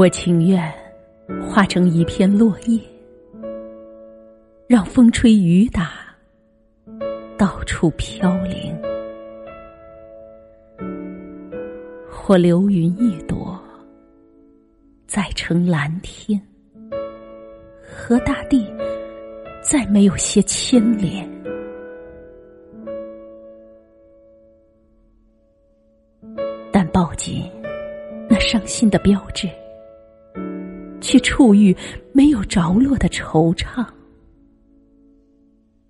我情愿化成一片落叶，让风吹雨打，到处飘零；或流云一朵，再成蓝天，和大地再没有些牵连。但抱紧那伤心的标志。去触遇没有着落的惆怅，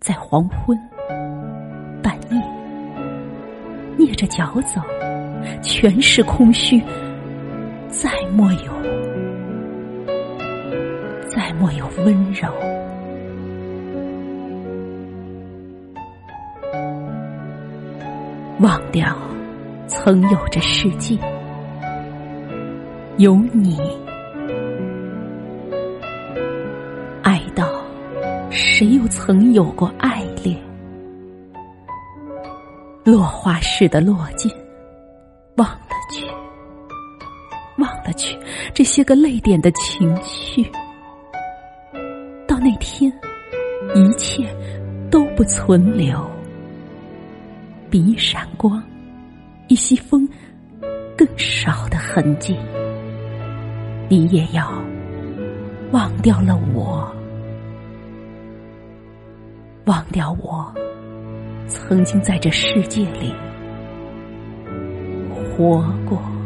在黄昏、半夜，蹑着脚走，全是空虚，再莫有，再莫有温柔。忘掉曾有着世界，有你。谁又曾有过爱恋？落花似的落尽，忘了去，忘了去这些个泪点的情绪。到那天，一切都不存留。比一闪光，一息风，更少的痕迹。你也要忘掉了我。忘掉我曾经在这世界里活过。